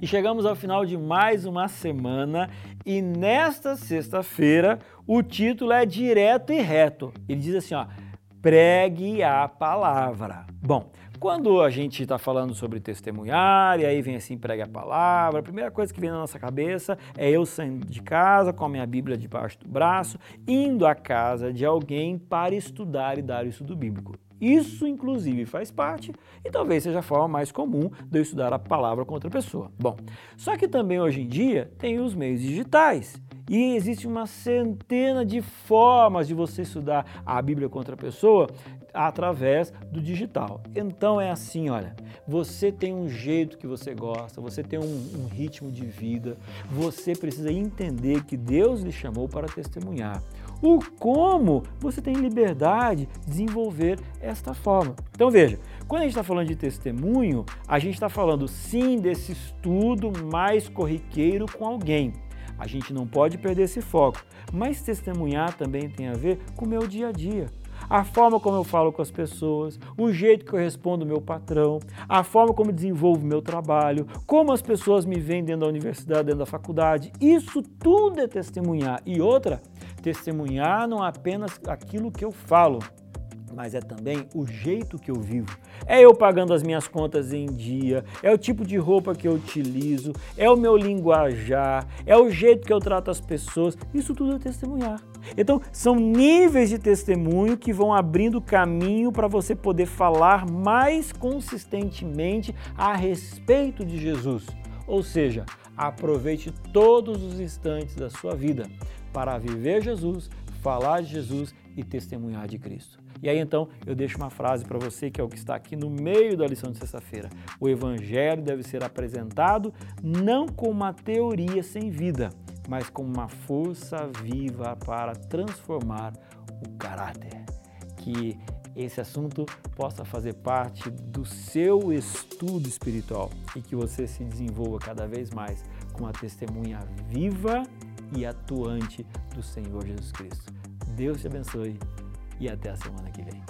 E chegamos ao final de mais uma semana e nesta sexta-feira o título é direto e reto. Ele diz assim, ó: pregue a palavra. Bom, quando a gente está falando sobre testemunhar, e aí vem assim, pregue a palavra, a primeira coisa que vem na nossa cabeça é eu saindo de casa com a minha Bíblia debaixo do braço, indo à casa de alguém para estudar e dar o estudo bíblico. Isso, inclusive, faz parte e talvez seja a forma mais comum de eu estudar a palavra com outra pessoa. Bom, só que também hoje em dia tem os meios digitais. E existe uma centena de formas de você estudar a Bíblia com outra pessoa através do digital. Então é assim, olha, você tem um jeito que você gosta, você tem um, um ritmo de vida, você precisa entender que Deus lhe chamou para testemunhar o como você tem liberdade de desenvolver esta forma. Então veja, quando a gente está falando de testemunho, a gente está falando sim desse estudo mais corriqueiro com alguém. A gente não pode perder esse foco, mas testemunhar também tem a ver com o meu dia a dia a forma como eu falo com as pessoas, o jeito que eu respondo ao meu patrão, a forma como desenvolvo meu trabalho, como as pessoas me veem dentro da universidade, dentro da faculdade. Isso tudo é testemunhar. E outra, testemunhar não é apenas aquilo que eu falo, mas é também o jeito que eu vivo. É eu pagando as minhas contas em dia, é o tipo de roupa que eu utilizo, é o meu linguajar, é o jeito que eu trato as pessoas. Isso tudo é testemunhar. Então, são níveis de testemunho que vão abrindo caminho para você poder falar mais consistentemente a respeito de Jesus. Ou seja, aproveite todos os instantes da sua vida para viver Jesus, falar de Jesus e testemunhar de Cristo. E aí então eu deixo uma frase para você que é o que está aqui no meio da lição de sexta-feira. O evangelho deve ser apresentado não como uma teoria sem vida, mas como uma força viva para transformar o caráter. Que esse assunto possa fazer parte do seu estudo espiritual e que você se desenvolva cada vez mais com uma testemunha viva e atuante do Senhor Jesus Cristo. Deus te abençoe e até a semana que vem.